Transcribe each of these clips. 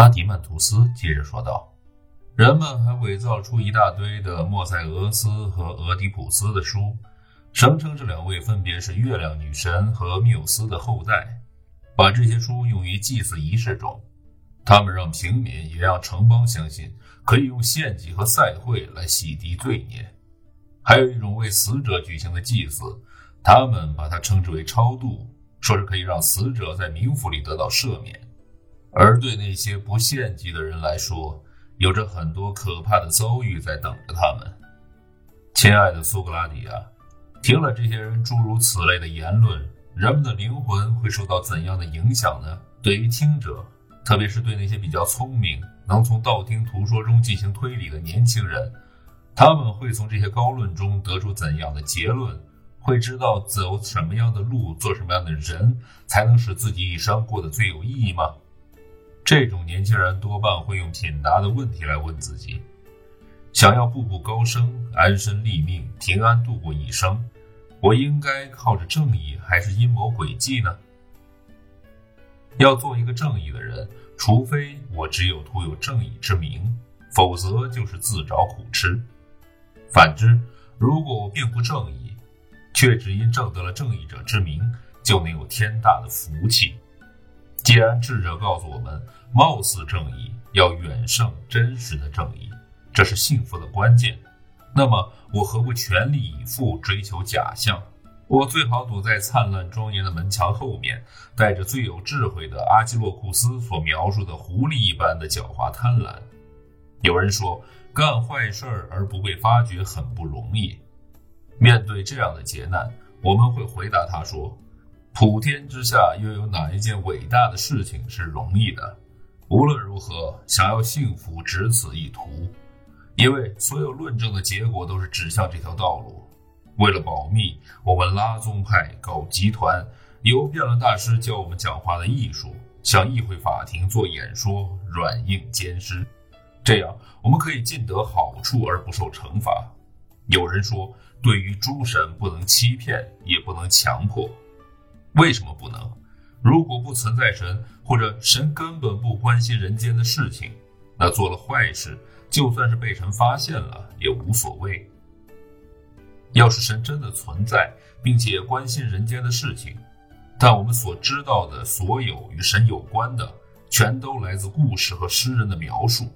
阿迪曼图斯接着说道：“人们还伪造出一大堆的莫塞俄斯和俄狄浦斯的书，声称这两位分别是月亮女神和缪斯的后代，把这些书用于祭祀仪式中。他们让平民也让城邦相信，可以用献祭和赛会来洗涤罪孽。还有一种为死者举行的祭祀，他们把它称之为超度，说是可以让死者在冥府里得到赦免。”而对那些不献祭的人来说，有着很多可怕的遭遇在等着他们。亲爱的苏格拉底啊，听了这些人诸如此类的言论，人们的灵魂会受到怎样的影响呢？对于听者，特别是对那些比较聪明、能从道听途说中进行推理的年轻人，他们会从这些高论中得出怎样的结论？会知道走什么样的路，做什么样的人，才能使自己一生过得最有意义吗？这种年轻人多半会用品达的问题来问自己：想要步步高升、安身立命、平安度过一生，我应该靠着正义还是阴谋诡计呢？要做一个正义的人，除非我只有徒有正义之名，否则就是自找苦吃。反之，如果我并不正义，却只因正得了正义者之名，就能有天大的福气。既然智者告诉我们，貌似正义要远胜真实的正义，这是幸福的关键，那么我何不全力以赴追求假象？我最好躲在灿烂庄严的门墙后面，带着最有智慧的阿基洛库斯所描述的狐狸一般的狡猾贪婪。有人说，干坏事而不被发觉很不容易。面对这样的劫难，我们会回答他说。普天之下，又有哪一件伟大的事情是容易的？无论如何，想要幸福，只此一途。因为所有论证的结果都是指向这条道路。为了保密，我们拉宗派搞集团，由辩论大师教我们讲话的艺术，向议会法庭做演说，软硬兼施。这样，我们可以尽得好处而不受惩罚。有人说，对于诸神，不能欺骗，也不能强迫。为什么不能？如果不存在神，或者神根本不关心人间的事情，那做了坏事，就算是被神发现了也无所谓。要是神真的存在，并且关心人间的事情，但我们所知道的所有与神有关的，全都来自故事和诗人的描述。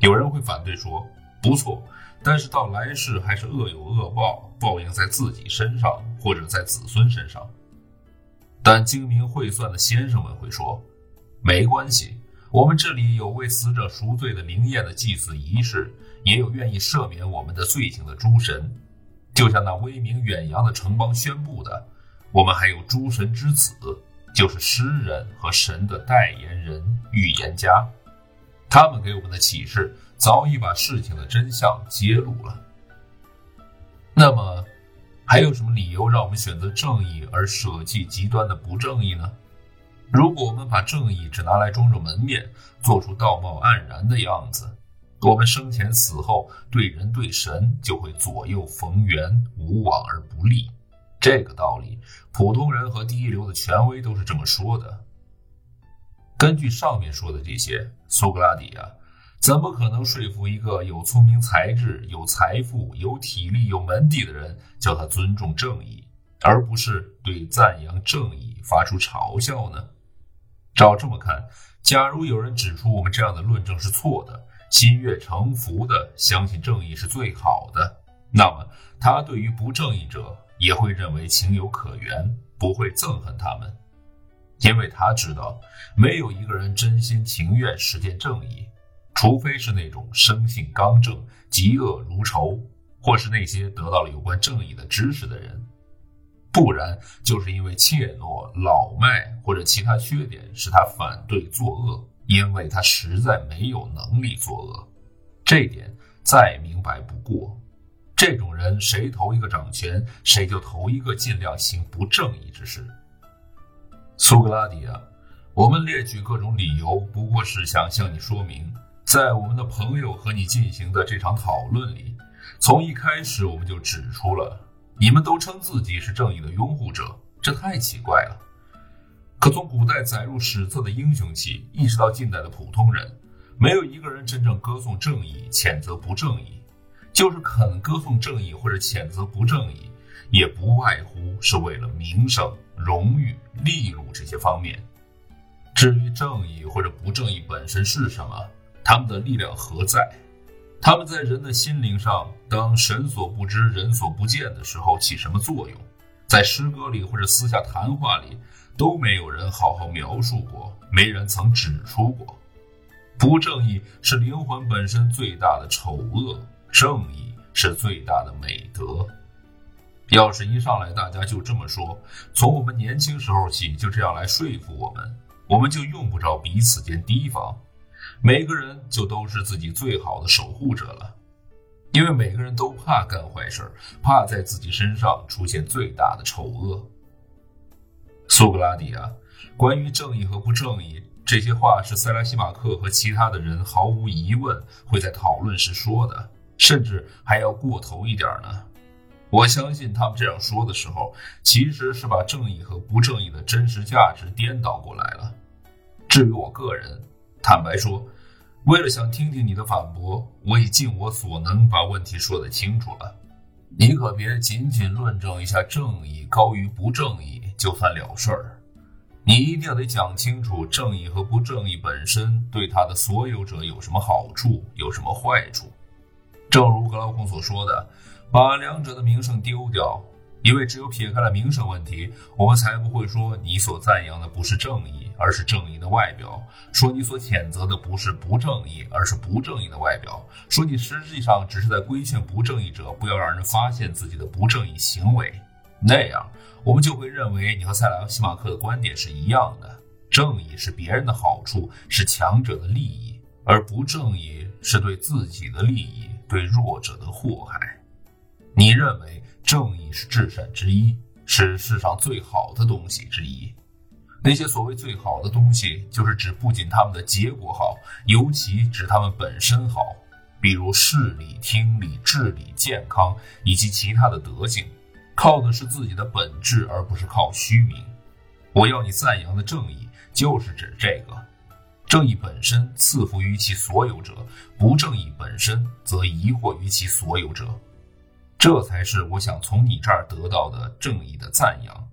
有人会反对说：“不错。”但是到来世还是恶有恶报，报应在自己身上或者在子孙身上。但精明会算的先生们会说，没关系，我们这里有为死者赎罪的灵验的祭祀仪式，也有愿意赦免我们的罪行的诸神。就像那威名远扬的城邦宣布的，我们还有诸神之子，就是诗人和神的代言人、预言家，他们给我们的启示。早已把事情的真相揭露了。那么，还有什么理由让我们选择正义而舍弃极端的不正义呢？如果我们把正义只拿来装着门面，做出道貌岸然的样子，我们生前死后对人对神就会左右逢源，无往而不利。这个道理，普通人和第一流的权威都是这么说的。根据上面说的这些，苏格拉底啊。怎么可能说服一个有聪明才智、有财富、有体力、有门第的人，叫他尊重正义，而不是对赞扬正义发出嘲笑呢？照这么看，假如有人指出我们这样的论证是错的，心悦诚服的相信正义是最好的，那么他对于不正义者也会认为情有可原，不会憎恨他们，因为他知道没有一个人真心情愿实践正义。除非是那种生性刚正、嫉恶如仇，或是那些得到了有关正义的知识的人，不然就是因为怯懦、老迈或者其他缺点使他反对作恶，因为他实在没有能力作恶。这点再明白不过。这种人谁头一个掌权，谁就头一个尽量行不正义之事。苏格拉底啊，我们列举各种理由，不过是想向你说明。在我们的朋友和你进行的这场讨论里，从一开始我们就指出了，你们都称自己是正义的拥护者，这太奇怪了。可从古代载入史册的英雄起，一直到近代的普通人，没有一个人真正歌颂正义、谴责不正义。就是肯歌颂正义或者谴责不正义，也不外乎是为了名声、荣誉、利禄这些方面。至于正义或者不正义本身是什么，他们的力量何在？他们在人的心灵上，当神所不知、人所不见的时候起什么作用？在诗歌里或者私下谈话里，都没有人好好描述过，没人曾指出过。不正义是灵魂本身最大的丑恶，正义是最大的美德。要是一上来大家就这么说，从我们年轻时候起就这样来说服我们，我们就用不着彼此间提防。每个人就都是自己最好的守护者了，因为每个人都怕干坏事，怕在自己身上出现最大的丑恶。苏格拉底啊，关于正义和不正义这些话，是塞拉西马克和其他的人毫无疑问会在讨论时说的，甚至还要过头一点呢。我相信他们这样说的时候，其实是把正义和不正义的真实价值颠倒过来了。至于我个人，坦白说。为了想听听你的反驳，我已尽我所能把问题说得清楚了。你可别仅仅论证一下正义高于不正义就算了事儿，你一定得讲清楚正义和不正义本身对他的所有者有什么好处，有什么坏处。正如格劳孔所说的，把两者的名声丢掉。因为只有撇开了名声问题，我们才不会说你所赞扬的不是正义，而是正义的外表；说你所谴责的不是不正义，而是不正义的外表；说你实际上只是在规劝不正义者不要让人发现自己的不正义行为。那样，我们就会认为你和塞拉西马克的观点是一样的：正义是别人的好处，是强者的利益；而不正义是对自己的利益，对弱者的祸害。你认为？正义是至善之一，是世上最好的东西之一。那些所谓最好的东西，就是指不仅他们的结果好，尤其指他们本身好。比如视力、听力、智力、健康以及其他的德性，靠的是自己的本质，而不是靠虚名。我要你赞扬的正义，就是指这个。正义本身赐福于其所有者，不正义本身则疑惑于其所有者。这才是我想从你这儿得到的正义的赞扬，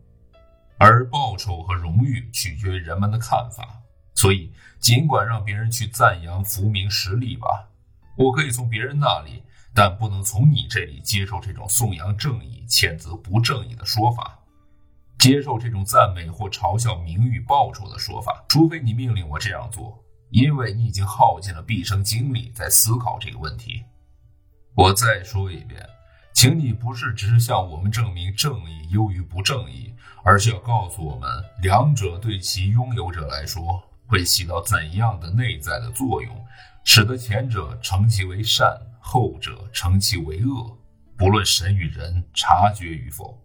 而报酬和荣誉取决于人们的看法。所以，尽管让别人去赞扬福名实力吧，我可以从别人那里，但不能从你这里接受这种颂扬正义、谴责不正义的说法，接受这种赞美或嘲笑名誉报酬的说法，除非你命令我这样做，因为你已经耗尽了毕生精力在思考这个问题。我再说一遍。请你不是只是向我们证明正义优于不正义，而是要告诉我们，两者对其拥有者来说会起到怎样的内在的作用，使得前者成其为善，后者成其为恶，不论神与人察觉与否。